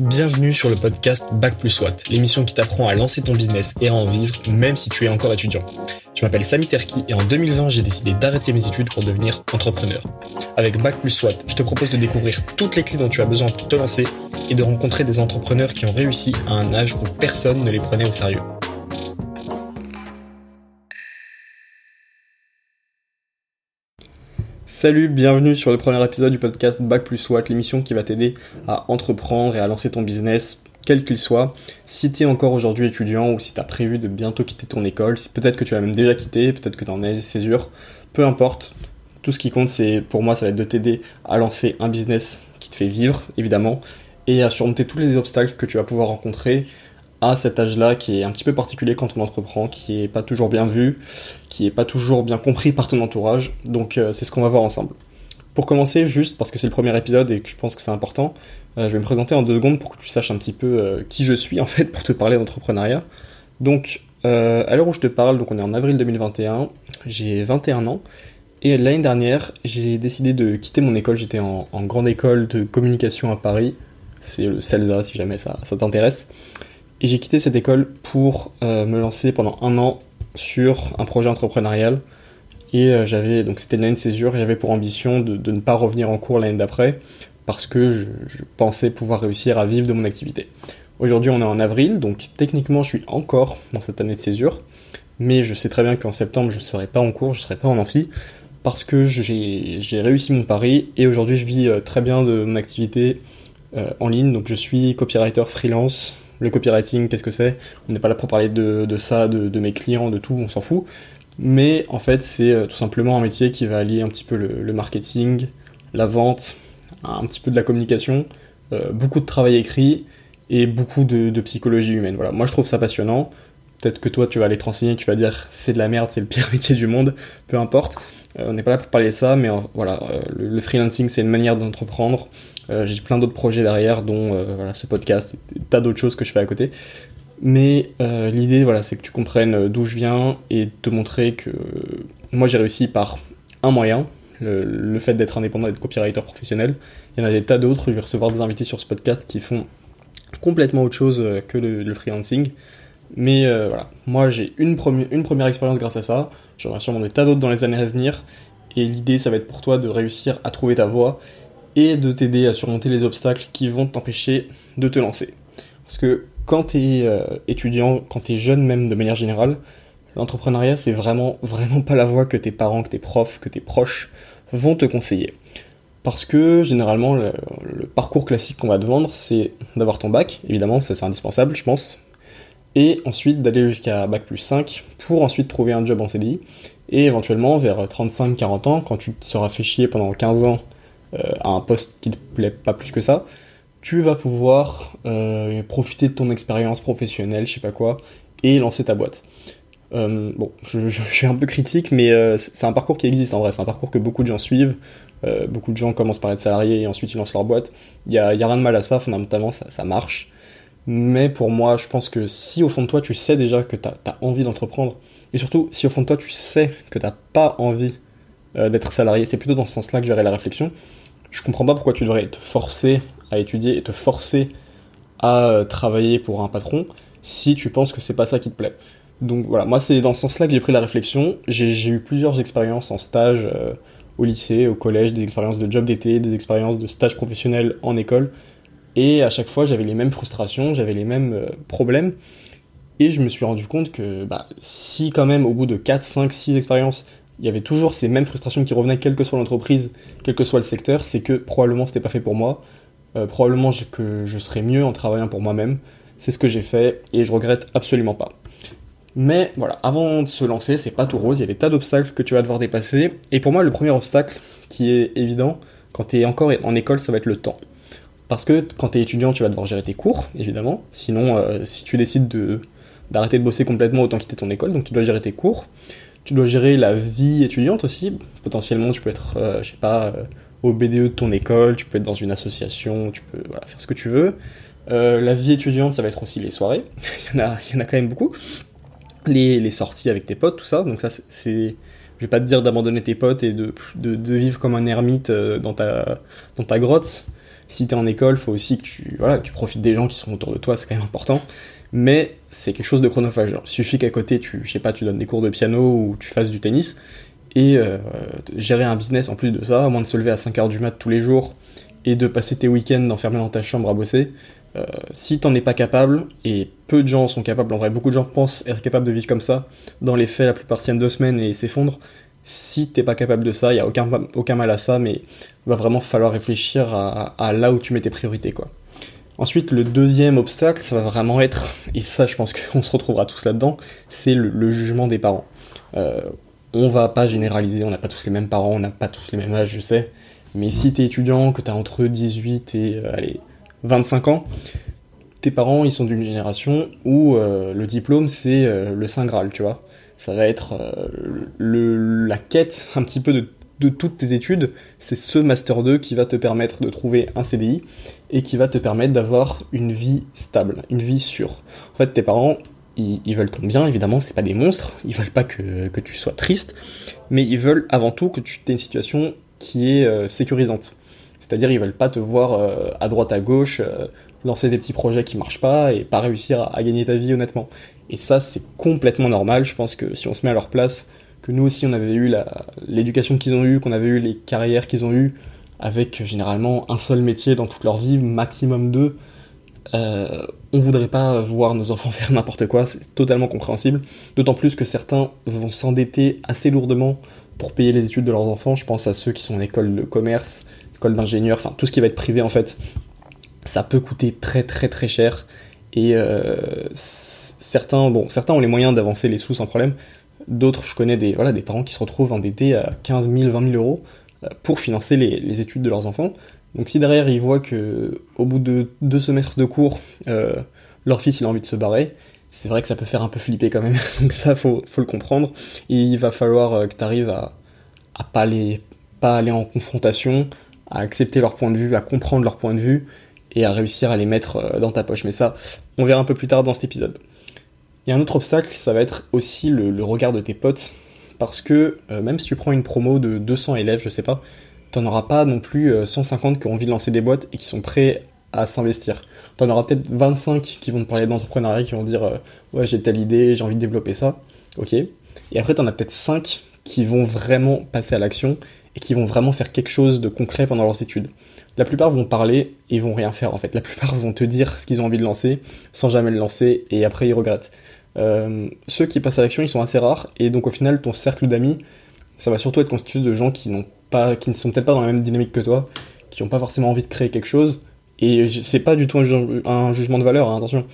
Bienvenue sur le podcast Bac plus Watt, l'émission qui t'apprend à lancer ton business et à en vivre même si tu es encore étudiant. Je m'appelle Sami Terki et en 2020 j'ai décidé d'arrêter mes études pour devenir entrepreneur. Avec Bac plus Watt, je te propose de découvrir toutes les clés dont tu as besoin pour te lancer et de rencontrer des entrepreneurs qui ont réussi à un âge où personne ne les prenait au sérieux. Salut, bienvenue sur le premier épisode du podcast Bac plus Watt, l'émission qui va t'aider à entreprendre et à lancer ton business, quel qu'il soit. Si tu es encore aujourd'hui étudiant ou si tu as prévu de bientôt quitter ton école, peut-être que tu l'as même déjà quitté, peut-être que tu en as peu importe. Tout ce qui compte, c'est pour moi, ça va être de t'aider à lancer un business qui te fait vivre, évidemment, et à surmonter tous les obstacles que tu vas pouvoir rencontrer à cet âge-là qui est un petit peu particulier quand on entreprend, qui est pas toujours bien vu, qui est pas toujours bien compris par ton entourage. Donc euh, c'est ce qu'on va voir ensemble. Pour commencer, juste parce que c'est le premier épisode et que je pense que c'est important, euh, je vais me présenter en deux secondes pour que tu saches un petit peu euh, qui je suis en fait pour te parler d'entrepreneuriat. Donc à l'heure où je te parle, donc on est en avril 2021, j'ai 21 ans. Et l'année dernière, j'ai décidé de quitter mon école. J'étais en, grande école de communication à Paris. C'est le CELSA si jamais ça, ça t'intéresse. Et j'ai quitté cette école pour me lancer pendant un an sur un projet entrepreneurial. Et euh, j'avais, donc c'était l'année de césure, j'avais pour ambition de, ne pas revenir en cours l'année d'après, parce que je, pensais pouvoir réussir à vivre de mon activité. Aujourd'hui on est en avril, donc techniquement je suis encore dans cette année de césure, mais je sais très bien qu'en septembre je ne serai pas en cours, je ne serai pas en amphi, parce que j'ai réussi mon pari, et aujourd'hui je vis euh, très bien de mon activité en ligne, donc je suis copywriter freelance, le copywriting, qu'est-ce que c'est? On n'est pas là pour parler de, ça, de, mes clients, de tout, on s'en fout. Mais en fait, c'est euh, tout simplement un métier qui va allier un petit peu le, marketing, la vente, un petit peu de la communication, euh, beaucoup de travail écrit et beaucoup de, psychologie humaine. Voilà, moi je trouve ça passionnant. Peut-être que toi tu vas aller te renseigner, tu vas dire c'est de la merde, c'est le pire métier du monde, peu importe. Euh, on n'est pas là pour parler de ça, mais voilà, le, freelancing c'est une manière d'entreprendre. Euh, j'ai plein d'autres projets derrière, dont euh, voilà, ce podcast et tas d'autres choses que je fais à côté. Mais euh, l'idée, voilà, c'est que tu comprennes d'où je viens et te montrer que moi j'ai réussi par un moyen, le, fait d'être indépendant et d'être copywriter professionnel. Il y en a des tas d'autres, je vais recevoir des invités sur ce podcast qui font complètement autre chose que le, freelancing. Mais voilà, moi j'ai une première expérience grâce à ça, j'aurai sûrement des tas d'autres dans les années à venir, et l'idée ça va être pour toi de réussir à trouver ta voie et de t'aider à surmonter les obstacles qui vont t'empêcher de te lancer. Parce que quand tu es euh, étudiant, quand tu es jeune même de manière générale, l'entrepreneuriat c'est vraiment vraiment pas la voie que tes parents, que tes profs, que tes proches vont te conseiller. Parce que généralement le, parcours classique qu'on va te vendre c'est d'avoir ton bac, évidemment ça c'est indispensable je pense, et ensuite d'aller jusqu'à bac plus 5 pour ensuite trouver un job en CDI, et éventuellement vers 35-40 ans, quand tu te seras fait chier pendant 15 ans euh, à un poste qui te plaît pas plus que ça, tu vas pouvoir euh, profiter de ton expérience professionnelle, je sais pas quoi, et lancer ta boîte. Euh, bon, je, suis un peu critique, mais c'est un parcours qui existe en vrai. C'est un parcours que beaucoup de gens suivent. beaucoup de gens commencent par être salariés et ensuite ils lancent leur boîte. Il n'y a, y a, rien de mal à ça, fondamentalement, ça, marche. Mais pour moi, je pense que si au fond de toi, tu sais déjà que tu as, envie d'entreprendre, et surtout si au fond de toi, tu sais que tu n'as pas envie d'être salarié, c'est plutôt dans ce sens-là que j'aurais la réflexion je comprends pas pourquoi tu devrais te forcer à étudier et te forcer à euh, travailler pour un patron si tu penses que c'est pas ça qui te plaît. Donc voilà, moi c'est dans ce sens-là que j'ai pris la réflexion. J'ai eu plusieurs expériences en stage euh, au lycée, au collège, des expériences de job d'été, des expériences de stage professionnel en école. Et à chaque fois j'avais les mêmes frustrations, j'avais les mêmes euh, problèmes. Et je me suis rendu compte que bah, si quand même au bout de 4, 5, 6 expériences, il y avait toujours ces mêmes frustrations qui revenaient, quelle que soit l'entreprise, quel que soit le secteur, c'est que probablement c'était pas fait pour moi. Euh, probablement que je serais mieux en travaillant pour moi-même. C'est ce que j'ai fait et je regrette absolument pas. Mais voilà, avant de se lancer, c'est pas tout rose, il y a des tas d'obstacles que tu vas devoir dépasser. Et pour moi, le premier obstacle qui est évident quand tu es encore en école, ça va être le temps. Parce que quand tu es étudiant, tu vas devoir gérer tes cours, évidemment. Sinon, euh, si tu décides de, d'arrêter de bosser complètement, autant quitter ton école, donc tu dois gérer tes cours. Tu dois gérer la vie étudiante aussi. Potentiellement, tu peux être, euh, je sais pas, euh, au BDE de ton école, tu peux être dans une association, tu peux faire ce que tu veux. Euh, la vie étudiante, ça va être aussi les soirées. il, y en a, il y en a quand même beaucoup. Les, sorties avec tes potes, tout ça. Donc ça, c'est... Je vais pas te dire d'abandonner tes potes et de, de, vivre comme un ermite dans ta, dans ta grotte. Si t'es en école, faut aussi que tu, voilà, tu profites des gens qui sont autour de toi, c'est quand même important. Mais c'est quelque chose de chronophage. Il suffit qu'à côté, tu, je sais pas, tu donnes des cours de piano ou tu fasses du tennis. Et euh, gérer un business en plus de ça, à moins de se lever à 5h du mat tous les jours et de passer tes week-ends enfermé dans ta chambre à bosser, euh, si t'en es pas capable, et peu de gens sont capables, en vrai, beaucoup de gens pensent être capables de vivre comme ça, dans les faits, la plupart tiennent deux semaines et s'effondrent. Si t'es pas capable de ça, il y a aucun, mal à ça, mais va vraiment falloir réfléchir à, là où tu mets tes priorités, quoi. Ensuite, le deuxième obstacle, ça va vraiment être, et ça je pense qu'on se retrouvera tous là-dedans, c'est le, jugement des parents. Euh, on va pas généraliser, on n'a pas tous les mêmes parents, on n'a pas tous les mêmes âges, je sais, mais si t'es étudiant, que t'as entre 18 et euh, allez, 25 ans, tes parents, ils sont d'une génération où euh, le diplôme, c'est euh, le Saint Graal, tu vois. Ça va être le, la quête un petit peu de, toutes tes études, c'est ce Master 2 qui va te permettre de trouver un CDI et qui va te permettre d'avoir une vie stable, une vie sûre. En fait, tes parents, ils, veulent ton bien, évidemment, c'est pas des monstres, ils veulent pas que, tu sois triste, mais ils veulent avant tout que tu aies une situation qui est euh, sécurisante. C'est-à-dire, ils veulent pas te voir euh, à droite, à gauche, euh, lancer des petits projets qui marchent pas et pas réussir à, gagner ta vie honnêtement. Et ça, c'est complètement normal. Je pense que si on se met à leur place, que nous aussi on avait eu l'éducation qu'ils ont eue, qu'on avait eu les carrières qu'ils ont eues, avec généralement un seul métier dans toute leur vie, maximum deux, euh, on voudrait pas voir nos enfants faire n'importe quoi, c'est totalement compréhensible. D'autant plus que certains vont s'endetter assez lourdement pour payer les études de leurs enfants. Je pense à ceux qui sont en école de commerce, école d'ingénieur, enfin tout ce qui va être privé en fait. Ça peut coûter très très très cher. Et euh, certains, bon, certains ont les moyens d'avancer les sous sans problème. D'autres, je connais des, voilà, des parents qui se retrouvent endettés à 15 000, 20 000 euros euh, pour financer les, les, études de leurs enfants. Donc si derrière ils voient que au bout de deux semestres de cours, euh, leur fils il a envie de se barrer, c'est vrai que ça peut faire un peu flipper quand même. Donc ça, faut, faut le comprendre. Et il va falloir que tu arrives à, à pas pas aller en confrontation, à accepter leur point de vue, à comprendre leur point de vue et à réussir à les mettre euh, dans ta poche. Mais ça, on verra un peu plus tard dans cet épisode. A un autre obstacle, ça va être aussi le, regard de tes potes. Parce que euh, même si tu prends une promo de 200 élèves, je sais pas, t'en auras pas non plus 150 qui ont envie de lancer des boîtes et qui sont prêts à s'investir. T'en auras peut-être 25 qui vont te parler d'entrepreneuriat, qui vont dire euh, ouais j'ai telle idée, j'ai envie de développer ça, ok. Et après t'en as peut-être 5 qui vont vraiment passer à l'action et qui vont vraiment faire quelque chose de concret pendant leurs études. La plupart vont parler et vont rien faire en fait. La plupart vont te dire ce qu'ils ont envie de lancer sans jamais le lancer et après ils regrettent. Euh, ceux qui passent à l'action ils sont assez rares et donc au final ton cercle d'amis ça va surtout être constitué de gens qui n'ont pas, qui ne sont peut-être pas dans la même dynamique que toi, qui n'ont pas forcément envie de créer quelque chose et c'est pas du tout un, jugement de valeur, hein, attention.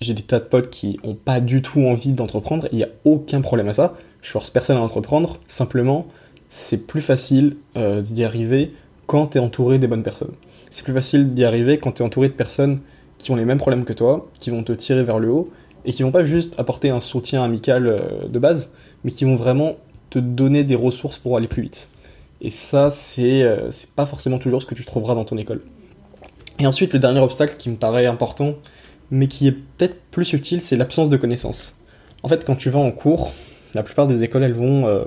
J'ai des tas de potes qui ont pas du tout envie d'entreprendre, il n'y a aucun problème à ça. Je force personne à entreprendre, simplement, c'est plus facile euh, d'y arriver quand tu es entouré des bonnes personnes. C'est plus facile d'y arriver quand tu es entouré de personnes qui ont les mêmes problèmes que toi, qui vont te tirer vers le haut, et qui vont pas juste apporter un soutien amical euh, de base, mais qui vont vraiment te donner des ressources pour aller plus vite. Et ça, c'est euh, pas forcément toujours ce que tu trouveras dans ton école. Et ensuite, le dernier obstacle qui me paraît important, mais qui est peut-être plus subtil, c'est l'absence de connaissances. En fait, quand tu vas en cours, la plupart des écoles, elles vont, euh,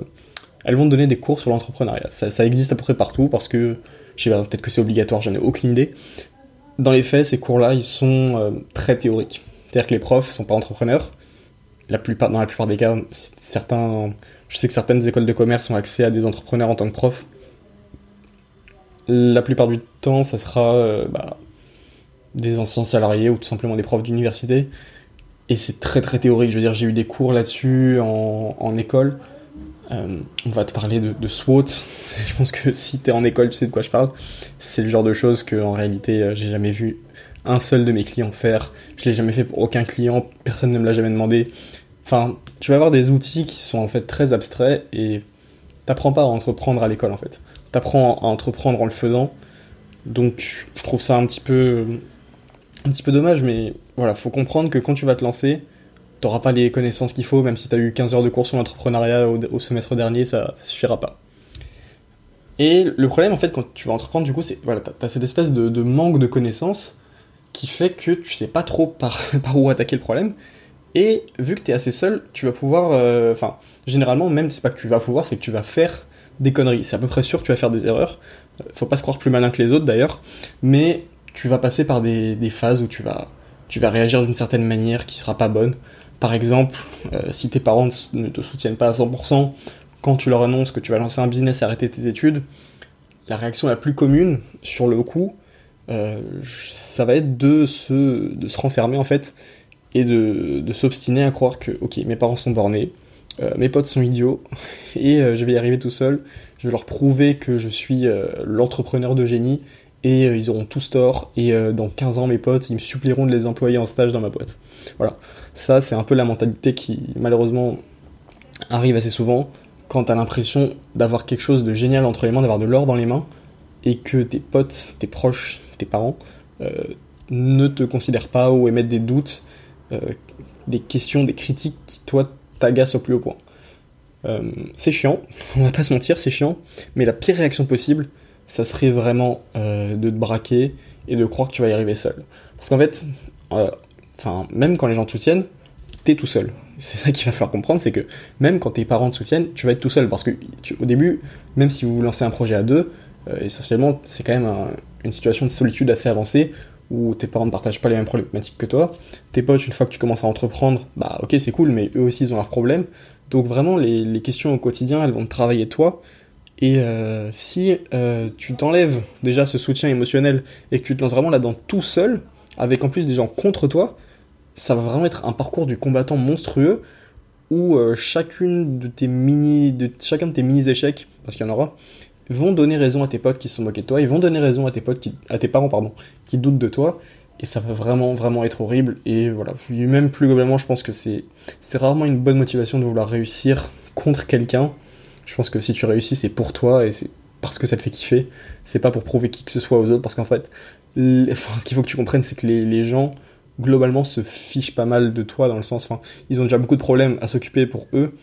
elles vont donner des cours sur l'entrepreneuriat. Ça, existe à peu près partout parce que, je sais pas, peut-être que c'est obligatoire, j'en ai aucune idée. Dans les faits, ces cours-là, ils sont euh, très théoriques. C'est-à-dire que les profs sont pas entrepreneurs. La plupart, dans la plupart des cas, certains, je sais que certaines écoles de commerce ont accès à des entrepreneurs en tant que profs. La plupart du temps, ça sera euh, bah, des anciens salariés ou tout simplement des profs d'université. Et c'est très très théorique. Je veux dire, j'ai eu des cours là-dessus en, école. Euh, on va te parler de, SWOT. Je pense que si t'es en école, tu sais de quoi je parle. C'est le genre de choses que en réalité, euh, j'ai jamais vu un seul de mes clients faire. Je l'ai jamais fait pour aucun client. Personne ne me l'a jamais demandé. Enfin, tu vas avoir des outils qui sont en fait très abstraits et t'apprends pas à entreprendre à l'école en fait. T'apprends à entreprendre en le faisant. Donc, je trouve ça un petit peu un petit peu dommage, mais voilà, faut comprendre que quand tu vas te lancer, t'auras pas les connaissances qu'il faut, même si t'as eu 15 heures de cours sur l'entrepreneuriat au, semestre dernier, ça, ça suffira pas. Et le problème, en fait, quand tu vas entreprendre, du coup, c'est, voilà, t'as, cette espèce de, manque de connaissances qui fait que tu sais pas trop par, où attaquer le problème. Et vu que t'es assez seul, tu vas pouvoir, euh, enfin, généralement, même c'est pas que tu vas pouvoir, c'est que tu vas faire des conneries. C'est à peu près sûr que tu vas faire des erreurs. Faut pas se croire plus malin que les autres d'ailleurs, mais tu vas passer par des, phases où tu vas, tu vas réagir d'une certaine manière qui sera pas bonne. Par exemple, euh, si tes parents ne te soutiennent pas à 100%, quand tu leur annonces que tu vas lancer un business et arrêter tes études, la réaction la plus commune, sur le coup, euh, ça va être de se, de renfermer en fait et de, s'obstiner à croire que, ok, mes parents sont bornés, euh, mes potes sont idiots et je vais y arriver tout seul. Je vais leur prouver que je suis l'entrepreneur de génie et ils auront tous tort. Et dans 15 ans, mes potes, ils me supplieront de les employer en stage dans ma boîte. Voilà. Ça, c'est un peu la mentalité qui, malheureusement, arrive assez souvent quand t'as l'impression d'avoir quelque chose de génial entre les mains, d'avoir de l'or dans les mains, et que tes potes, tes proches, tes parents ne te considèrent pas ou émettent des doutes euh, des questions, des critiques qui, toi, t'agacent au plus haut point. Euh, c'est chiant, on va pas se mentir, c'est chiant, mais la pire réaction possible, ça serait vraiment euh, de te braquer et de croire que tu vas y arriver seul. Parce qu'en fait, enfin, même quand les gens te soutiennent, t'es tout seul. C'est ça qu'il va falloir comprendre, c'est que même quand tes parents te soutiennent, tu vas être tout seul. Parce que au début, même si vous lancez un projet à deux, essentiellement, c'est quand même une situation de solitude assez avancée où tes parents ne partagent pas les mêmes problématiques que toi. Tes potes, une fois que tu commences à entreprendre, bah ok, c'est cool, mais eux aussi, ils ont leurs problèmes. Donc vraiment, les, questions au quotidien, elles vont te travailler toi. Et euh, si euh, tu t'enlèves déjà ce soutien émotionnel et que tu te lances vraiment là-dedans tout seul, avec en plus des gens contre toi, ça va vraiment être un parcours du combattant monstrueux où euh, chacune de tes mini, chacun de tes mini échecs, parce qu'il y en aura, vont donner raison à tes potes qui se sont moqués de toi, ils vont donner raison à tes potes, à tes parents pardon, qui doutent de toi, et ça va vraiment vraiment être horrible. Et voilà, même plus globalement, je pense que c'est rarement une bonne motivation de vouloir réussir contre quelqu'un. Je pense que si tu réussis, c'est pour toi et c'est parce que ça te fait kiffer. C'est pas pour prouver qui que ce soit aux autres, parce qu'en fait, ce qu'il faut que tu comprennes, c'est que les, gens globalement se fichent pas mal de toi dans le sens, enfin, ils ont déjà beaucoup de problèmes à s'occuper pour eux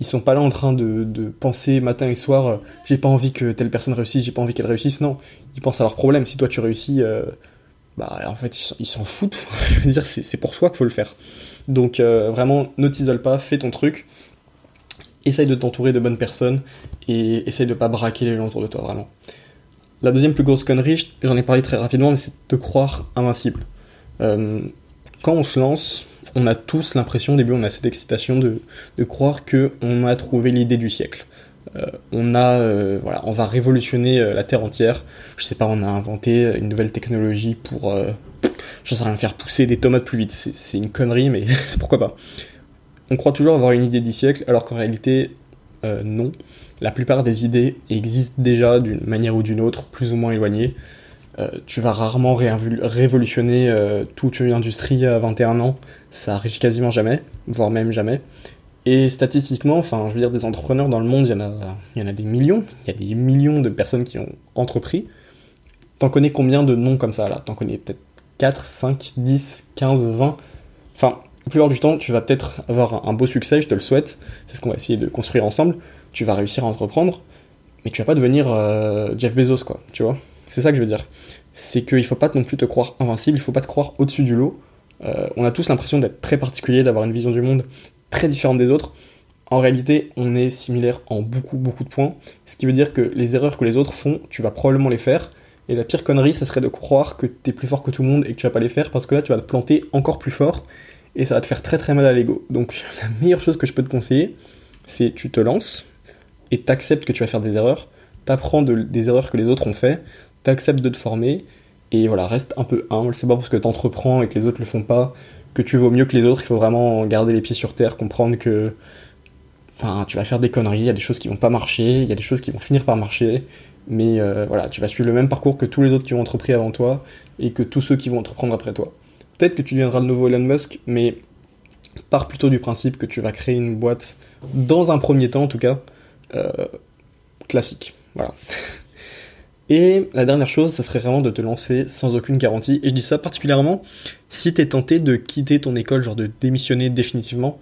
ils sont pas là en train de, de penser matin et soir euh, j'ai pas envie que telle personne réussisse, j'ai pas envie qu'elle réussisse. Non, ils pensent à leurs problèmes. Si toi tu réussis, euh, bah en fait ils s'en foutent. je veux dire, c'est pour toi qu'il faut le faire. Donc euh, vraiment, ne t'isole pas, fais ton truc. Essaye de t'entourer de bonnes personnes et essaye de pas braquer les gens autour de toi, vraiment. La deuxième plus grosse connerie, j'en ai parlé très rapidement, mais c'est de croire invincible. quand on se lance, on a tous l'impression, au début, on a cette excitation de, croire qu'on a trouvé l'idée du siècle. Euh, on a, euh, voilà, on va révolutionner euh, la Terre entière. Je sais pas, on a inventé une nouvelle technologie pour, je sais rien, faire pousser des tomates plus vite. C'est une connerie, mais pourquoi pas. On croit toujours avoir une idée du siècle, alors qu'en réalité, non. La plupart des idées existent déjà d'une manière ou d'une autre, plus ou moins éloignée. Euh, tu vas rarement révolutionner euh, toute une industrie à 21 ans, ça arrive quasiment jamais, voire même jamais. Et statistiquement, enfin, je veux dire, des entrepreneurs dans le monde, il y en a, il y en a des millions, il y a des millions de personnes qui ont entrepris. T'en connais combien de noms comme ça là? T'en connais peut-être 4, 5, 10, 15, 20 Enfin, la plupart du temps, tu vas peut-être avoir un beau succès, je te le souhaite, c'est ce qu'on va essayer de construire ensemble. Tu vas réussir à entreprendre, mais tu vas pas devenir euh, Jeff Bezos, quoi, tu vois c'est ça que je veux dire. C'est qu'il faut pas non plus te croire invincible, il faut pas te croire au-dessus du lot. Euh, on a tous l'impression d'être très particulier, d'avoir une vision du monde très différente des autres. En réalité, on est similaire en beaucoup, beaucoup de points. Ce qui veut dire que les erreurs que les autres font, tu vas probablement les faire. Et la pire connerie, ça serait de croire que tu es plus fort que tout le monde et que tu vas pas les faire parce que là, tu vas te planter encore plus fort et ça va te faire très très mal à l'ego. Donc, la meilleure chose que je peux te conseiller, c'est tu te lances et t'acceptes que tu vas faire des erreurs, t'apprends des erreurs que les autres ont fait, t'acceptes de te former, et voilà, reste un peu humble, c'est pas parce que t'entreprends et que les autres le font pas que tu vaux mieux que les autres, il faut vraiment garder les pieds sur terre, comprendre que tu vas faire des conneries, il y a des choses qui vont pas marcher, il y a des choses qui vont finir par marcher, mais euh, voilà, tu vas suivre le même parcours que tous les autres qui ont entrepris avant toi et que tous ceux qui vont entreprendre après toi. Peut-être que tu deviendras le nouveau Elon Musk, mais pars plutôt du principe que tu vas créer une boîte, dans un premier temps en tout cas, euh, classique. Voilà. Et la dernière chose, ça serait vraiment de te lancer sans aucune garantie. Et je dis ça particulièrement si t'es tenté de quitter ton école, genre de démissionner définitivement,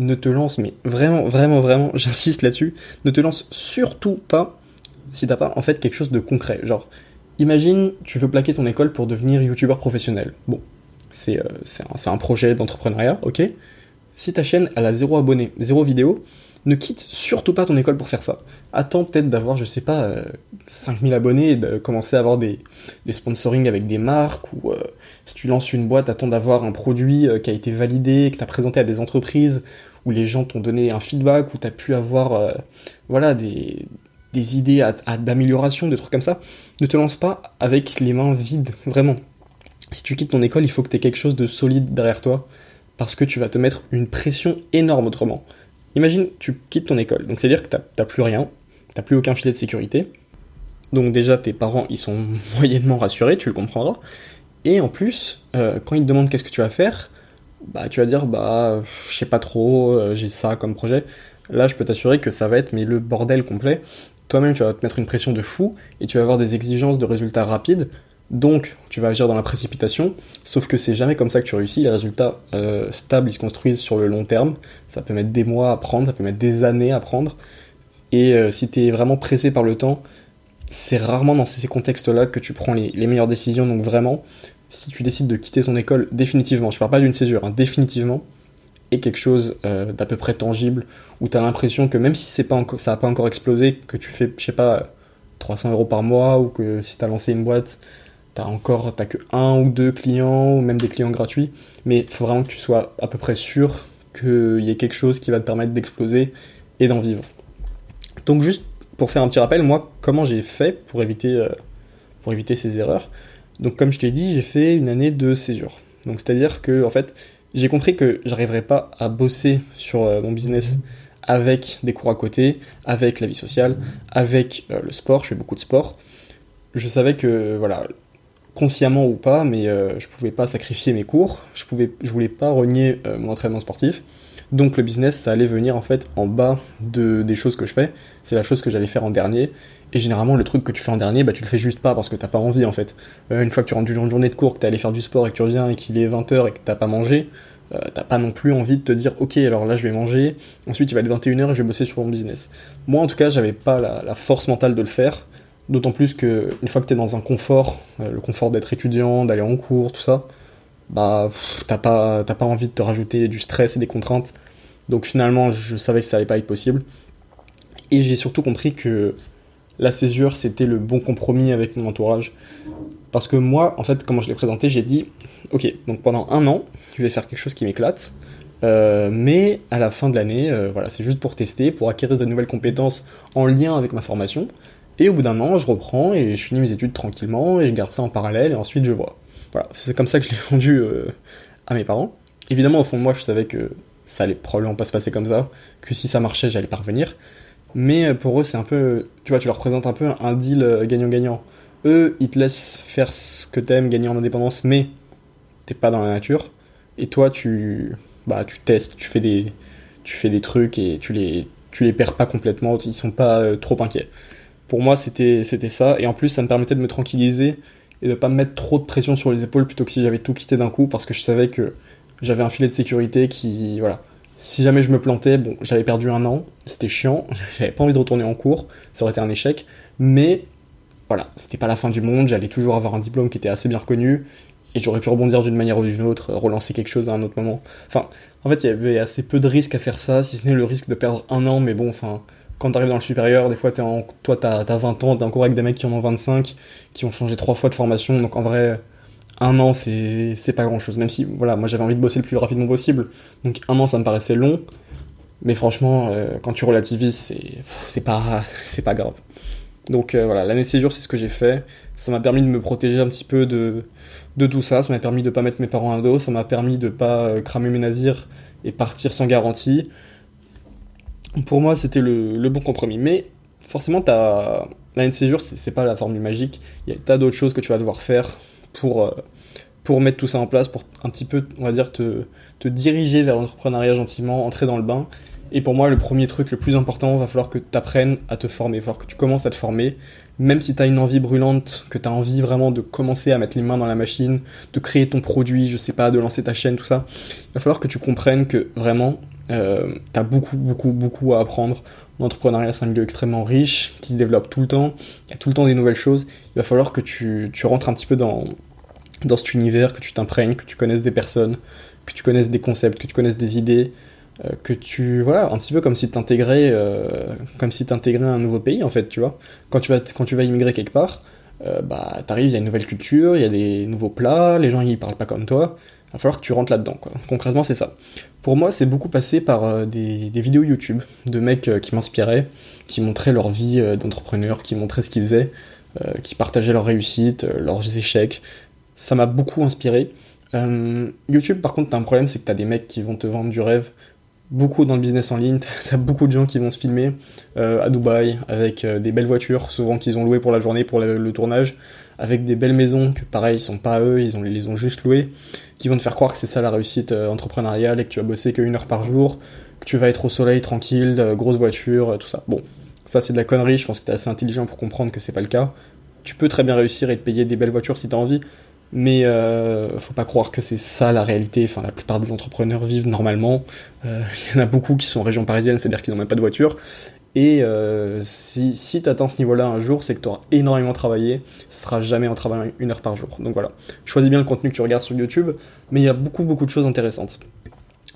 ne te lance, mais vraiment, vraiment, vraiment, j'insiste là-dessus, ne te lance surtout pas si t'as pas en fait quelque chose de concret. Genre, imagine, tu veux plaquer ton école pour devenir youtubeur professionnel. Bon, c'est euh, un, un, projet d'entrepreneuriat, ok? Si ta chaîne a zéro abonné, zéro vidéo, ne quitte surtout pas ton école pour faire ça. Attends peut-être d'avoir, je sais pas, 5000 euh, abonnés et de commencer à avoir des, des sponsoring avec des marques ou euh, si tu lances une boîte, attends d'avoir un produit qui a été validé, que tu as présenté à des entreprises où les gens t'ont donné un feedback, où tu as pu avoir voilà, des, des idées d'amélioration, des trucs comme ça. Ne te lance pas avec les mains vides, vraiment. Si tu quittes ton école, il faut que tu aies quelque chose de solide derrière toi parce que tu vas te mettre une pression énorme autrement. Imagine, tu quittes ton école, donc c'est-à-dire que t'as plus rien, t'as plus aucun filet de sécurité. Donc déjà, tes parents, ils sont moyennement rassurés, tu le comprendras. Et en plus, euh, quand ils te demandent qu'est-ce que tu vas faire, bah tu vas dire bah je sais pas trop, euh, j'ai ça comme projet. Là, je peux t'assurer que ça va être mais le bordel complet. Toi-même, tu vas te mettre une pression de fou et tu vas avoir des exigences de résultats rapides donc, tu vas agir dans la précipitation, sauf que c'est jamais comme ça que tu réussis. Les résultats euh, stables, ils se construisent sur le long terme. Ça peut mettre des mois à prendre, ça peut mettre des années à prendre. Et euh, si tu es vraiment pressé par le temps, c'est rarement dans ces contextes-là que tu prends les, meilleures décisions. Donc vraiment, si tu décides de quitter ton école définitivement, je parle pas d'une césure, hein, définitivement, et quelque chose euh, d'à peu près tangible, où tu as l'impression que même si ça n'a pas encore explosé, que tu fais, je sais pas, 300 euros par mois, ou que si tu as lancé une boîte, t'as encore t'as que un ou deux clients ou même des clients gratuits mais il faut vraiment que tu sois à peu près sûr qu'il y ait quelque chose qui va te permettre d'exploser et d'en vivre. Donc juste pour faire un petit rappel moi comment j'ai fait pour éviter euh, pour éviter ces erreurs? Donc comme je t'ai dit j'ai fait une année de césure. Donc c'est à dire que en fait j'ai compris que j'arriverais pas à bosser sur euh, mon business avec des cours à côté, avec la vie sociale, avec euh, le sport, je fais beaucoup de sport. Je savais que voilà, consciemment ou pas, mais euh, je pouvais pas sacrifier mes cours, je pouvais, je voulais pas renier euh, mon entraînement sportif. Donc le business, ça allait venir en fait en bas de, des choses que je fais. C'est la chose que j'allais faire en dernier. Et généralement, le truc que tu fais en dernier, bah, tu le fais juste pas parce que t'as pas envie en fait. Euh, une fois que tu rentres une journée de cours, que t'es allé faire du sport et que tu reviens et qu'il est 20h et que t'as pas mangé, t'as pas non plus envie de te dire ok alors là je vais manger, ensuite il va être 21h et je vais bosser sur mon business. Moi en tout cas j'avais pas la, force mentale de le faire, D'autant plus que une fois que tu es dans un confort, euh, le confort d'être étudiant, d'aller en cours, tout ça, bah t'as pas, pas envie de te rajouter du stress et des contraintes. Donc finalement, je savais que ça allait pas être possible. Et j'ai surtout compris que la césure, c'était le bon compromis avec mon entourage. Parce que moi, en fait, comment je l'ai présenté, j'ai dit, ok, donc pendant un an, je vais faire quelque chose qui m'éclate. Euh, mais à la fin de l'année, euh, voilà, c'est juste pour tester, pour acquérir de nouvelles compétences en lien avec ma formation. Et au bout d'un an, je reprends et je finis mes études tranquillement et je garde ça en parallèle et ensuite je vois. Voilà, c'est comme ça que je l'ai vendu euh, à mes parents. Évidemment, au fond de moi, je savais que ça allait probablement pas se passer comme ça, que si ça marchait, j'allais parvenir. Mais euh, pour eux, c'est un peu, tu vois, tu leur présentes un peu un deal euh, gagnant-gagnant. Eux, ils te laissent faire ce que t'aimes, gagner en indépendance, mais t'es pas dans la nature. Et toi, tu, bah, tu testes, tu fais des, tu fais des trucs et tu les, tu les perds pas complètement. Ils sont pas trop inquiets pour moi, c'était ça. Et en plus, ça me permettait de me tranquilliser et de pas me mettre trop de pression sur les épaules plutôt que si j'avais tout quitté d'un coup parce que je savais que j'avais un filet de sécurité qui, voilà. Si jamais je me plantais, bon, j'avais perdu un an, c'était chiant, j'avais pas envie de retourner en cours, ça aurait été un échec, mais voilà, c'était pas la fin du monde, j'allais toujours avoir un diplôme qui était assez bien reconnu, et j'aurais pu rebondir d'une manière ou d'une autre, relancer quelque chose à un autre moment. Enfin, en fait, il y avait assez peu de risques à faire ça, si ce n'est le risque de perdre un an, mais bon, enfin, quand t'arrives dans le supérieur, des fois, es en, toi, t'as as 20 ans, t'es encore avec des mecs qui en ont 25, qui ont changé trois fois de formation, donc en vrai, un an, c'est pas grand chose. Même si, voilà, moi j'avais envie de bosser le plus rapidement possible, donc un an, ça me paraissait long, mais franchement, euh, quand tu relativises, c'est pas, pas grave. Donc euh, voilà, l'année de séjour, c'est ce que j'ai fait. Ça m'a permis de me protéger un petit peu de, de tout ça, ça m'a permis de pas mettre mes parents à dos, ça m'a permis de pas euh, cramer mes navires et partir sans garantie pour moi, c'était le, bon compromis. Mais forcément, as... l'année de séjour, c'est pas la formule magique. Il y a tas d'autres choses que tu vas devoir faire pour, euh, pour mettre tout ça en place, pour un petit peu, on va dire, te, te diriger vers l'entrepreneuriat gentiment, entrer dans le bain. Et pour moi, le premier truc le plus important, va falloir que tu apprennes à te former, il va falloir que tu commences à te former, même si tu as une envie brûlante, que tu as envie vraiment de commencer à mettre les mains dans la machine, de créer ton produit, je sais pas, de lancer ta chaîne, tout ça, il va falloir que tu comprennes que vraiment, euh, tu as beaucoup, beaucoup, beaucoup à apprendre. L'entrepreneuriat, c'est un milieu extrêmement riche, qui se développe tout le temps, il y a tout le temps des nouvelles choses. Il va falloir que tu, tu rentres un petit peu dans, dans cet univers, que tu t'imprègnes, que tu connaisses des personnes, que tu connaisses des concepts, que tu connaisses des idées, euh, que tu voilà un petit peu comme si t'intégrais euh, si un nouveau pays en fait tu vois quand tu vas quand tu vas immigrer quelque part euh, bah t'arrives il y a une nouvelle culture il y a des nouveaux plats les gens ils parlent pas comme toi. Va falloir que tu rentres là-dedans quoi. Concrètement c'est ça. Pour moi c'est beaucoup passé par euh, des, des, vidéos YouTube de mecs euh, qui m'inspiraient qui montraient leur vie d'entrepreneur qui montraient ce qu'ils faisaient qui partageaient leurs réussites leurs échecs. Ça m'a beaucoup inspiré. YouTube par contre t'as un problème c'est que t'as des mecs qui vont te vendre du rêve beaucoup dans le business en ligne. T'as beaucoup de gens qui vont se filmer euh, à Dubaï avec euh, des belles voitures, souvent qu'ils ont louées pour la journée, pour le, tournage, avec des belles maisons que pareil, ils sont pas eux, ils, les ont juste louées, qui vont te faire croire que c'est ça la réussite euh, entrepreneuriale et que tu vas bosser qu'une heure par jour, que tu vas être au soleil tranquille, grosse voiture, tout ça. Bon, ça c'est de la connerie, je pense que t'es assez intelligent pour comprendre que c'est pas le cas. Tu peux très bien réussir et te payer des belles voitures si t'as envie, mais euh, faut pas croire que c'est ça la réalité. Enfin, la plupart des entrepreneurs vivent normalement. Euh, il y en a beaucoup qui sont en région parisienne, c'est-à-dire qu'ils n'ont même pas de voiture. Et euh, si, si tu atteins ce niveau-là un jour, c'est que tu auras énormément travaillé. Ça sera jamais en travaillant une heure par jour. Donc voilà. Choisis bien le contenu que tu regardes sur YouTube, mais il y a beaucoup beaucoup de choses intéressantes.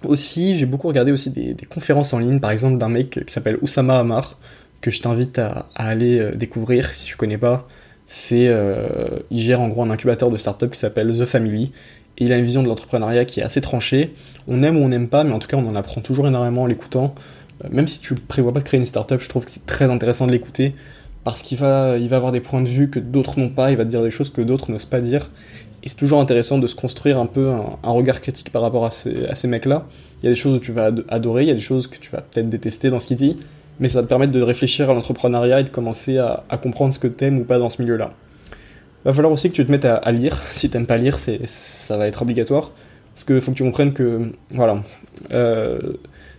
Aussi, j'ai beaucoup regardé aussi des, conférences en ligne, par exemple d'un mec qui s'appelle Oussama Amar, que je t'invite à, aller euh, découvrir si tu connais pas c'est euh, il gère en gros un incubateur de start-up qui s'appelle The Family et il a une vision de l'entrepreneuriat qui est assez tranchée. On aime ou on n'aime pas, mais en tout cas on en apprend toujours énormément en l'écoutant. Euh, même si tu prévois pas de créer une start-up, je trouve que c'est très intéressant de l'écouter parce qu'il va, avoir des points de vue que d'autres n'ont pas, il va te dire des choses que d'autres n'osent pas dire. Et c'est toujours intéressant de se construire un peu un, regard critique par rapport à ces, à ces mecs-là. Il y a des choses que tu vas adorer, il y a des choses que tu vas peut-être détester dans ce qu'il dit, mais ça va te permettre de réfléchir à l'entrepreneuriat et de commencer à, comprendre ce que t'aimes ou pas dans ce milieu-là. Va falloir aussi que tu te mettes à, lire. Si t'aimes pas lire, c'est, ça va être obligatoire. Parce qu'il faut que tu comprennes que, voilà, euh,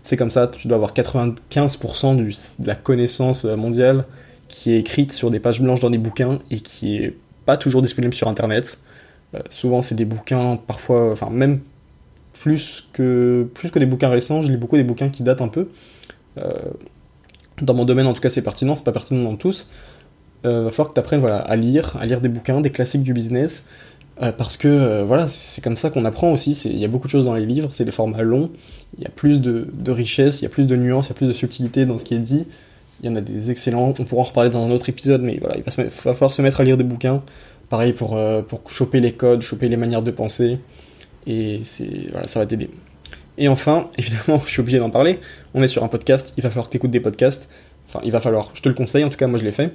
c'est comme ça, tu dois avoir 95% du, de la connaissance mondiale qui est écrite sur des pages blanches dans des bouquins et qui est pas toujours disponible sur Internet. Euh, souvent, c'est des bouquins, parfois, enfin, même plus que, plus que des bouquins récents, je lis beaucoup des bouquins qui datent un peu. Euh, dans mon domaine en tout cas c'est pertinent, c'est pas pertinent dans tous, euh, va falloir que tu apprennes voilà, à lire, à lire des bouquins, des classiques du business, euh, parce que euh, voilà, c'est comme ça qu'on apprend aussi, il y a beaucoup de choses dans les livres, c'est des formats longs, il y a plus de, de richesse, il y a plus de nuances, il y a plus de subtilité dans ce qui est dit, il y en a des excellents, on pourra en reparler dans un autre épisode, mais voilà, il va, falloir se mettre à lire des bouquins, pareil pour, pour choper les codes, choper les manières de penser, et voilà, ça va t'aider. Et enfin, évidemment, je suis obligé d'en parler, on est sur un podcast, il va falloir que tu écoutes des podcasts. Enfin, il va falloir, je te le conseille, en tout cas, moi je l'ai fait.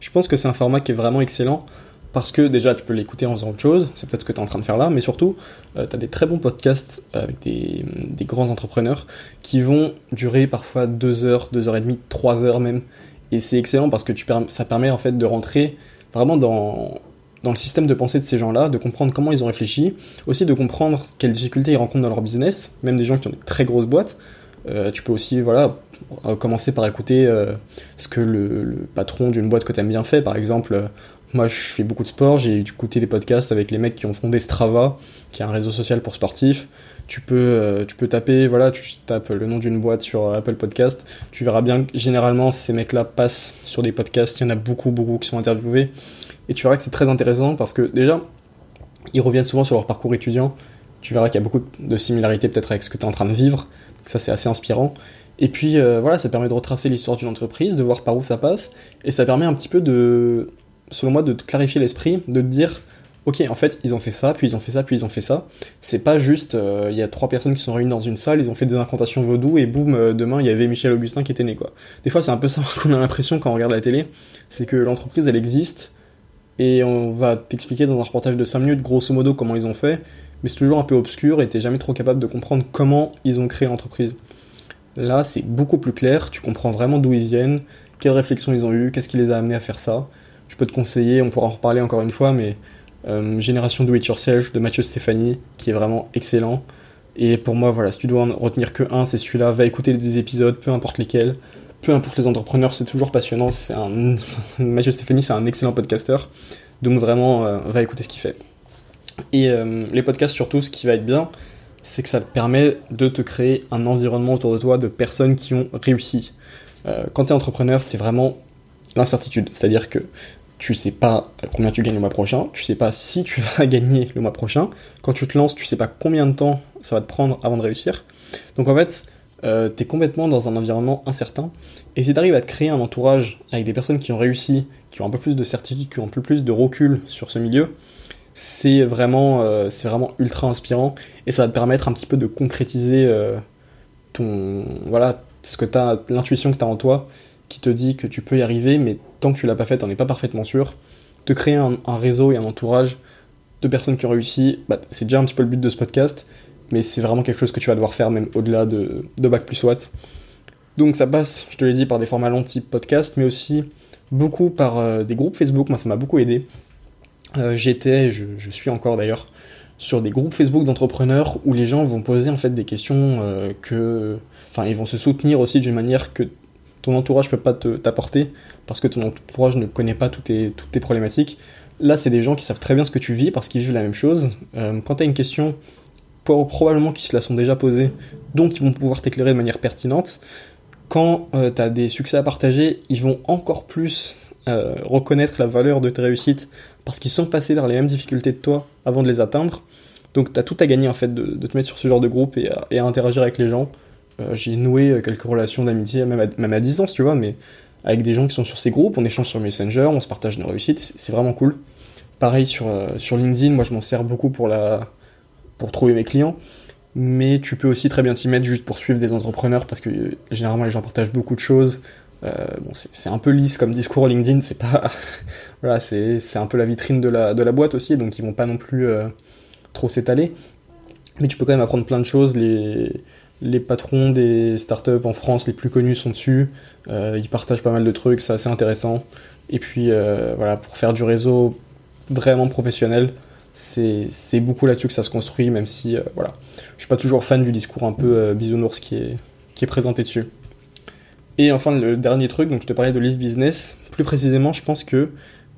Je pense que c'est un format qui est vraiment excellent parce que déjà tu peux l'écouter en faisant autre chose, c'est peut-être ce que tu es en train de faire là, mais surtout euh, tu as des très bons podcasts avec des, des, grands entrepreneurs qui vont durer parfois 2 heures, 2 heures et demie, 3 heures même. Et c'est excellent parce que tu, ça permet en fait de rentrer vraiment dans, dans le système de pensée de ces gens-là, de comprendre comment ils ont réfléchi, aussi de comprendre quelles difficultés ils rencontrent dans leur business, même des gens qui ont des très grosses boîtes. Euh, tu peux aussi voilà, euh, commencer par écouter euh, ce que le, patron d'une boîte que tu aimes bien fait. Par exemple, moi je fais beaucoup de sport, j'ai écouté des podcasts avec les mecs qui ont fondé Strava, qui est un réseau social pour sportifs. Tu peux, tu peux taper, voilà, tu tapes le nom d'une boîte sur Apple Podcast, tu verras bien que généralement ces mecs-là passent sur des podcasts, il y en a beaucoup, beaucoup qui sont interviewés. Et tu verras que c'est très intéressant parce que déjà, ils reviennent souvent sur leur parcours étudiant. Tu verras qu'il y a beaucoup de similarités peut-être avec ce que tu es en train de vivre. ça, c'est assez inspirant. Et puis euh, voilà, ça permet de retracer l'histoire d'une entreprise, de voir par où ça passe. Et ça permet un petit peu de, selon moi, de te clarifier l'esprit, de te dire, ok, en fait, ils ont fait ça, puis ils ont fait ça, puis ils ont fait ça. C'est pas juste, euh, il y a trois personnes qui sont réunies dans une salle, ils ont fait des incantations vaudou, et boum, euh, demain, il y avait Michel Augustin qui était né, quoi. Des fois, c'est un peu ça qu'on a l'impression quand on regarde la télé, c'est que l'entreprise, elle existe, et on va t'expliquer dans un reportage de 5 minutes grosso modo comment ils ont fait, mais c'est toujours un peu obscur et t'es jamais trop capable de comprendre comment ils ont créé l'entreprise. Là, c'est beaucoup plus clair, tu comprends vraiment d'où ils viennent, quelles réflexions ils ont eues, qu'est-ce qui les a amenés à faire ça. Je peux te conseiller, on pourra en reparler encore une fois, mais euh, Génération Do It Yourself de Mathieu Stéphanie, qui est vraiment excellent. Et pour moi, voilà, si tu dois en retenir que un, c'est celui-là, va écouter des épisodes, peu importe lesquels peu importe les entrepreneurs, c'est toujours passionnant. C'est. Mathieu Stéphanie, c'est un excellent podcasteur. Donc vraiment, euh, va écouter ce qu'il fait. Et euh, les podcasts, surtout, ce qui va être bien, c'est que ça te permet de te créer un environnement autour de toi de personnes qui ont réussi. Euh, quand tu es entrepreneur, c'est vraiment l'incertitude. C'est-à-dire que tu sais pas combien tu gagnes le mois prochain, tu sais pas si tu vas gagner le mois prochain. Quand tu te lances, tu sais pas combien de temps ça va te prendre avant de réussir. Donc en fait, euh, tu es complètement dans un environnement incertain. Et si tu arrives à te créer un entourage avec des personnes qui ont réussi, qui ont un peu plus de certitude, qui ont un peu plus de recul sur ce milieu, c'est vraiment, euh, vraiment ultra inspirant et ça va te permettre un petit peu de concrétiser euh, ton, voilà, ce que t'as, l'intuition que tu as en toi qui te dit que tu peux y arriver, mais tant que tu l'as pas fait, t'en es pas parfaitement sûr. De créer un, réseau et un entourage de personnes qui ont réussi, bah, c'est déjà un petit peu le but de ce podcast, mais c'est vraiment quelque chose que tu vas devoir faire même au-delà de, de Bac plus Watt. Donc ça passe, je te l'ai dit, par des formats longs type podcast, mais aussi beaucoup par euh, des groupes Facebook. Moi, ça m'a beaucoup aidé. Euh, j'étais, je, suis encore d'ailleurs, sur des groupes Facebook d'entrepreneurs où les gens vont poser en fait des questions euh, que, enfin, ils vont se soutenir aussi d'une manière que ton entourage peut pas t'apporter parce que ton entourage ne connaît pas toutes tes, toutes tes problématiques. Là, c'est des gens qui savent très bien ce que tu vis parce qu'ils vivent la même chose. quand tu as une question, probablement qu'ils se la sont déjà posée, donc ils vont pouvoir t'éclairer de manière pertinente quand euh, tu as des succès à partager, ils vont encore plus euh, reconnaître la valeur de tes réussites parce qu'ils sont passés par les mêmes difficultés de toi avant de les atteindre. Donc tu as tout à gagner en fait de, te mettre sur ce genre de groupe et à, interagir avec les gens. Euh, j'ai noué quelques relations d'amitié, même, à distance, tu vois, mais avec des gens qui sont sur ces groupes, on échange sur Messenger, on se partage nos réussites, c'est vraiment cool. Pareil sur LinkedIn, moi je m'en sers beaucoup pour, la, pour trouver mes clients mais tu peux aussi très bien t'y mettre juste pour suivre des entrepreneurs parce que euh, généralement les gens partagent beaucoup de choses. Euh, bon, c'est un peu lisse comme discours LinkedIn, c'est pas. voilà, c'est un peu la vitrine de la, de la boîte aussi, donc ils vont pas non plus euh, trop s'étaler. Mais tu peux quand même apprendre plein de choses. Les, les patrons des startups en France les plus connus sont dessus. ils partagent pas mal de trucs, c'est assez intéressant. Et puis voilà, pour faire du réseau vraiment professionnel, c'est beaucoup là-dessus que ça se construit, même si euh, voilà, je suis pas toujours fan du discours un peu euh, bisounours qui est, qui est présenté dessus. Et enfin, le dernier truc, donc je te parlais de Live Business, plus précisément, je pense que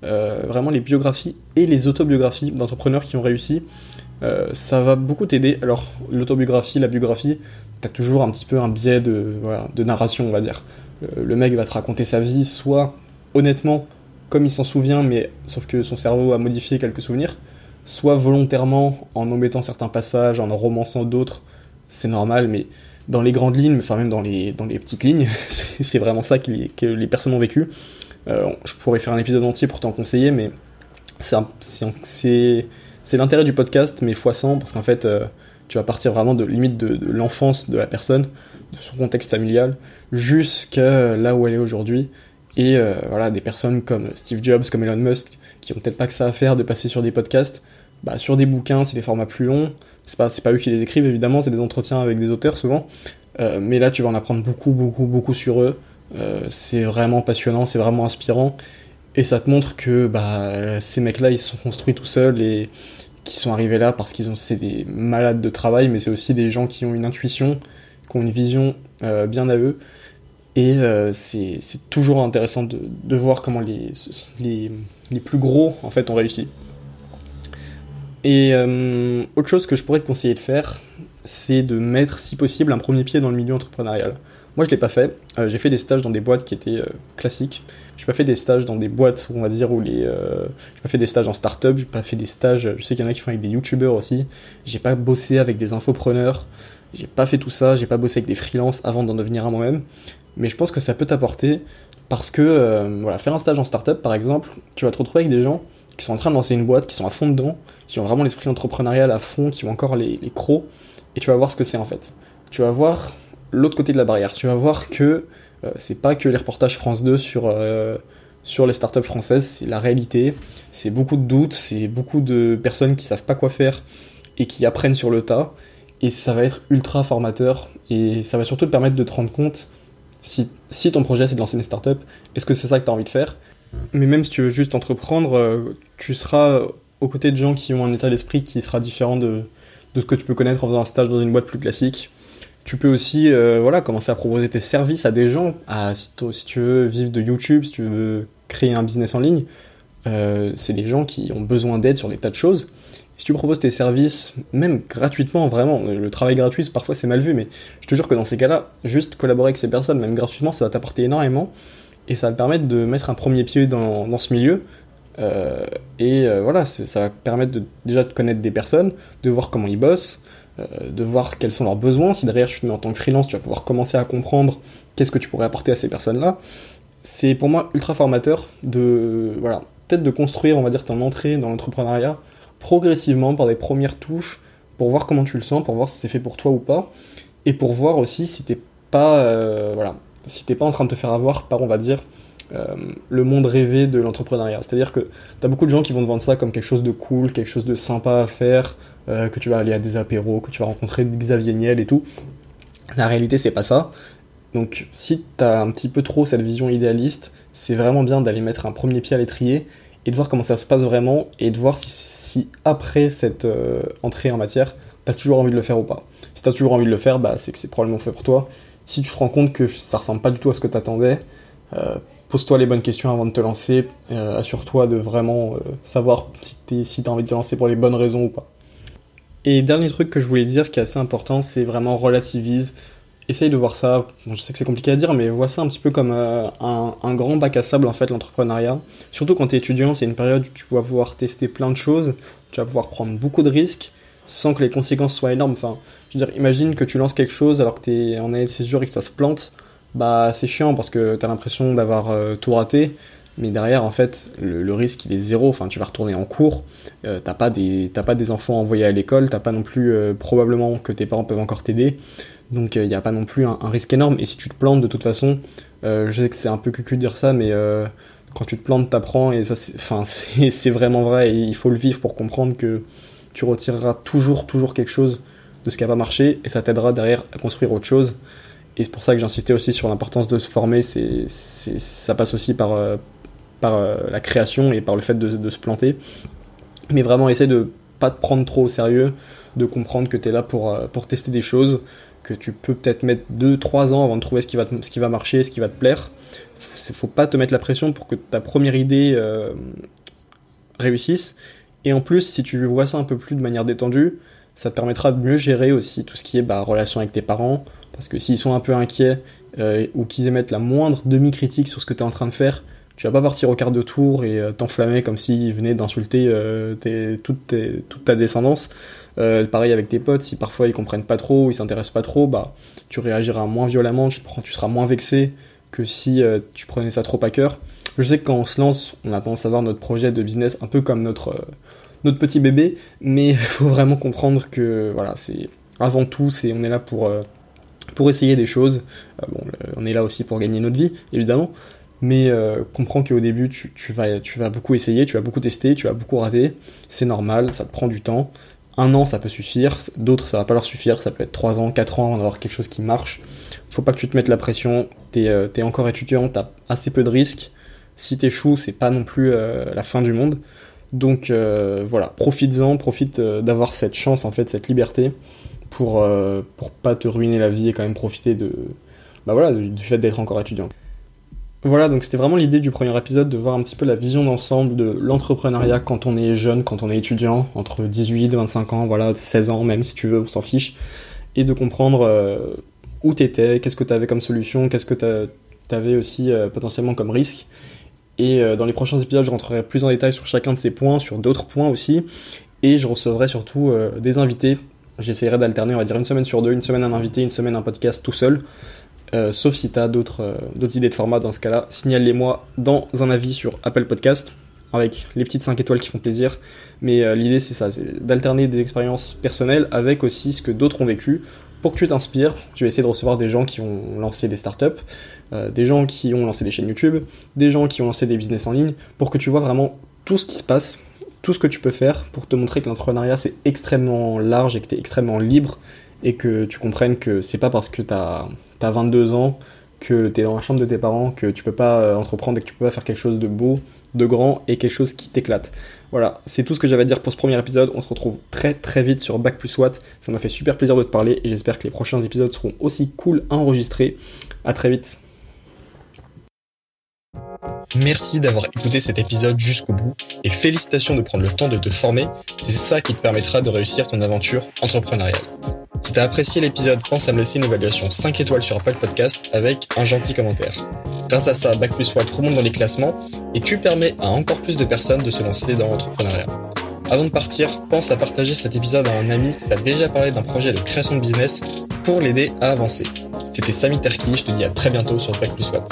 euh, vraiment les biographies et les autobiographies d'entrepreneurs qui ont réussi, ça va beaucoup t'aider. Alors, l'autobiographie, la biographie, t'as toujours un petit peu un biais de, voilà, de narration, on va dire. le mec va te raconter sa vie, soit honnêtement, comme il s'en souvient, mais sauf que son cerveau a modifié quelques souvenirs, soit volontairement en omettant certains passages, en en romançant d'autres, c'est normal, mais dans les grandes lignes, enfin même dans les, petites lignes, c'est vraiment ça que les, personnes ont vécu. Euh, je pourrais faire un épisode entier pour t'en conseiller, mais c'est l'intérêt du podcast, mais fois 100, parce qu'en fait, euh, tu vas partir vraiment de limite de, de l'enfance de la personne, de son contexte familial, jusqu'à là où elle est aujourd'hui. Et euh, voilà, des personnes comme Steve Jobs, comme Elon Musk, qui ont peut-être pas que ça à faire de passer sur des podcasts, bah, sur des bouquins, c'est des formats plus longs. C'est pas, pas eux qui les écrivent, évidemment, c'est des entretiens avec des auteurs souvent. Euh, mais là, tu vas en apprendre beaucoup, beaucoup, beaucoup sur eux. Euh, c'est vraiment passionnant, c'est vraiment inspirant. Et ça te montre que bah, ces mecs-là, ils se sont construits tout seuls et qui sont arrivés là parce qu'ils ont c'est des malades de travail, mais c'est aussi des gens qui ont une intuition, qui ont une vision euh, bien à eux. Et c'est toujours intéressant de, de, voir comment les, les, les plus gros en fait ont réussi. Et euh, autre chose que je pourrais te conseiller de faire, c'est de mettre si possible un premier pied dans le milieu entrepreneurial. Moi je l'ai pas fait, euh, j'ai fait des stages dans des boîtes qui étaient euh, classiques. J'ai pas fait des stages dans des boîtes, on va dire, où les. j'ai pas fait des stages en start-up, j'ai pas fait des stages. Je sais qu'il y en a qui font avec des youtubeurs aussi. J'ai pas bossé avec des infopreneurs. J'ai pas fait tout ça, j'ai pas bossé avec des freelances avant d'en devenir un moi-même. Mais je pense que ça peut t'apporter parce que, euh, voilà, faire un stage en startup, par exemple, tu vas te retrouver avec des gens qui sont en train de lancer une boîte, qui sont à fond dedans, qui ont vraiment l'esprit entrepreneurial à fond, qui ont encore les, crocs, et tu vas voir ce que c'est en fait. Tu vas voir l'autre côté de la barrière. Tu vas voir que euh, c'est pas que les reportages France 2 sur, euh, sur les startups françaises, c'est la réalité. C'est beaucoup de doutes, c'est beaucoup de personnes qui savent pas quoi faire et qui apprennent sur le tas. Et ça va être ultra formateur et ça va surtout te permettre de te rendre compte si, si ton projet c'est de lancer une startup, est-ce que c'est ça que tu as envie de faire? Mais même si tu veux juste entreprendre, euh, tu seras aux côtés de gens qui ont un état d'esprit qui sera différent de, de ce que tu peux connaître en faisant un stage dans une boîte plus classique. Tu peux aussi euh, voilà, commencer à proposer tes services à des gens. À, si, tu veux vivre de YouTube, si tu veux créer un business en ligne, euh, c'est des gens qui ont besoin d'aide sur des tas de choses. Si tu proposes tes services, même gratuitement, vraiment, le travail gratuit, parfois c'est mal vu, mais je te jure que dans ces cas-là, juste collaborer avec ces personnes, même gratuitement, ça va t'apporter énormément, et ça va te permettre de mettre un premier pied dans, ce milieu, Euh, et euh, voilà, ça va permettre de, déjà de connaître des personnes, de voir comment ils bossent, euh, de voir quels sont leurs besoins. Si derrière je te mets en tant que freelance, tu vas pouvoir commencer à comprendre qu'est-ce que tu pourrais apporter à ces personnes-là. C'est pour moi ultra formateur de, voilà, peut-être de construire, on va dire, ton entrée dans l'entrepreneuriat progressivement par des premières touches pour voir comment tu le sens, pour voir si c'est fait pour toi ou pas, et pour voir aussi si t'es pas, voilà, si t'es pas en train de te faire avoir par, on va dire, euh, le monde rêvé de l'entrepreneuriat. C'est-à-dire que tu as beaucoup de gens qui vont te vendre ça comme quelque chose de cool, quelque chose de sympa à faire, euh, que tu vas aller à des apéros, que tu vas rencontrer Xavier Niel et tout. La réalité, c'est pas ça. Donc, si tu as un petit peu trop cette vision idéaliste, c'est vraiment bien d'aller mettre un premier pied à l'étrier et de voir comment ça se passe vraiment et de voir si, après cette euh, entrée en matière, tu as toujours envie de le faire ou pas. Si tu as toujours envie de le faire, bah, c'est que c'est probablement fait pour toi. Si tu te rends compte que ça ressemble pas du tout à ce que tu attendais, pose-toi les bonnes questions avant de te lancer. Euh, assure-toi de vraiment euh, savoir si tu as envie de te lancer pour les bonnes raisons ou pas. Et dernier truc que je voulais dire qui est assez important, c'est vraiment relativise. Essaye de voir ça, je sais que c'est compliqué à dire, mais vois ça un petit peu comme euh, un, grand bac à sable en fait, l'entrepreneuriat. Surtout quand tu es étudiant, c'est une période où tu vas pouvoir tester plein de choses, tu vas pouvoir prendre beaucoup de risques sans que les conséquences soient énormes. Enfin, imagine que tu lances quelque chose alors que tu es en année de césure et que ça se plante bah c'est chiant parce que t'as l'impression d'avoir euh, tout raté, mais derrière en fait le, risque il est zéro. Enfin tu vas retourner en cours, euh, t'as pas des pas des enfants envoyés à l'école, t'as pas non plus euh, probablement que tes parents peuvent encore t'aider, donc il n'y a pas non plus un, risque énorme. Et si tu te plantes de toute façon, je sais que c'est un peu cucu de dire ça, mais quand tu te plantes t'apprends. Et ça c'est vraiment vrai. Et il faut le vivre pour comprendre que tu retireras toujours toujours quelque chose de ce qui a pas marché et ça t'aidera derrière à construire autre chose et c'est pour ça que j'insistais aussi sur l'importance de se former. C'est, ça passe aussi par, euh, par euh, la création et par le fait de, se planter. Mais vraiment, essaie de pas te prendre trop au sérieux, de comprendre que tu es là pour, euh, pour tester des choses, que tu peux peut-être mettre 2-3 ans avant de trouver ce qui, va ce qui va marcher, ce qui va te plaire. Faut, faut pas te mettre la pression pour que ta première idée réussisse. Et en plus, si tu vois ça un peu plus de manière détendue, ça te permettra de mieux gérer aussi tout ce qui est bah, relation avec tes parents, parce que s'ils sont un peu inquiets euh, ou qu'ils émettent la moindre demi-critique sur ce que tu es en train de faire, tu vas pas partir au quart de tour et euh, t'enflammer comme s'ils venaient d'insulter euh, toute, ta descendance. pareil avec tes potes, si parfois ils comprennent pas trop, ils s'intéressent pas trop, bah tu réagiras moins violemment, tu, tu seras moins vexé que si tu prenais ça trop à cœur. Je sais que quand on se lance, on a tendance à voir notre projet de business un peu comme notre, notre petit bébé, mais il faut vraiment comprendre que voilà, c'est avant tout, c'est on est là pour pour essayer des choses. Euh, bon, on est là aussi pour gagner notre vie, évidemment. Mais euh, comprends qu'au début, tu, vas, beaucoup essayer, tu vas beaucoup tester, tu vas beaucoup rater. C'est normal, ça te prend du temps. Un an, ça peut suffire. D'autres, ça va pas leur suffire. Ça peut être 3 ans, 4 ans, avoir quelque chose qui marche. Faut pas que tu te mettes la pression. T'es euh, es encore étudiant, t'as assez peu de risques. Si t'échoues, c'est pas non plus la fin du monde. Donc voilà, profites-en, profite d'avoir cette chance, en fait, cette liberté pour, euh, pour pas te ruiner la vie et quand même profiter de, bah voilà, du, fait d'être encore étudiant. Voilà, donc c'était vraiment l'idée du premier épisode de voir un petit peu la vision d'ensemble de l'entrepreneuriat quand on est jeune, quand on est étudiant, entre 18 et 25 ans, voilà, 16 ans même si tu veux, on s'en fiche, et de comprendre euh, où t'étais, qu'est-ce que t'avais comme solution, qu'est-ce que t'avais aussi euh, potentiellement comme risque. Et dans les prochains épisodes, je rentrerai plus en détail sur chacun de ces points, sur d'autres points aussi, et je recevrai surtout des invités J'essaierai d'alterner, on va dire, une semaine sur deux, une semaine un invité, une semaine un podcast tout seul. Euh, sauf si tu as d'autres euh, idées de format dans ce cas-là, signale-les-moi dans un avis sur Apple Podcast avec les petites 5 étoiles qui font plaisir. Mais euh, l'idée c'est ça, c'est d'alterner des expériences personnelles avec aussi ce que d'autres ont vécu pour que tu t'inspires. Je vais essayer de recevoir des gens qui ont lancé des startups, des gens qui ont lancé des chaînes YouTube, des gens qui ont lancé des business en ligne, pour que tu vois vraiment tout ce qui se passe tout ce que tu peux faire pour te montrer que l'entrepreneuriat c'est extrêmement large et que tu es extrêmement libre et que tu comprennes que c'est pas parce que tu as, 22 ans que tu es dans la chambre de tes parents que tu peux pas euh, entreprendre et que tu peux pas faire quelque chose de beau, de grand et quelque chose qui t'éclate. Voilà, c'est tout ce que j'avais à dire pour ce premier épisode. On se retrouve très très vite sur Bac plus Watt. Ça m'a fait super plaisir de te parler et j'espère que les prochains épisodes seront aussi cool à enregistrer. À très vite. Merci d'avoir écouté cet épisode jusqu'au bout et félicitations de prendre le temps de te former, c'est ça qui te permettra de réussir ton aventure entrepreneuriale. Si t'as apprécié l'épisode, pense à me laisser une évaluation 5 étoiles sur Apple Podcast avec un gentil commentaire. Grâce à ça, Bac plus remonte dans les classements et tu permets à encore plus de personnes de se lancer dans l'entrepreneuriat. Avant de partir, pense à partager cet épisode à un ami qui t'a déjà parlé d'un projet de création de business pour l'aider à avancer. C'était Samy Terki, je te dis à très bientôt sur Bac plus Watt.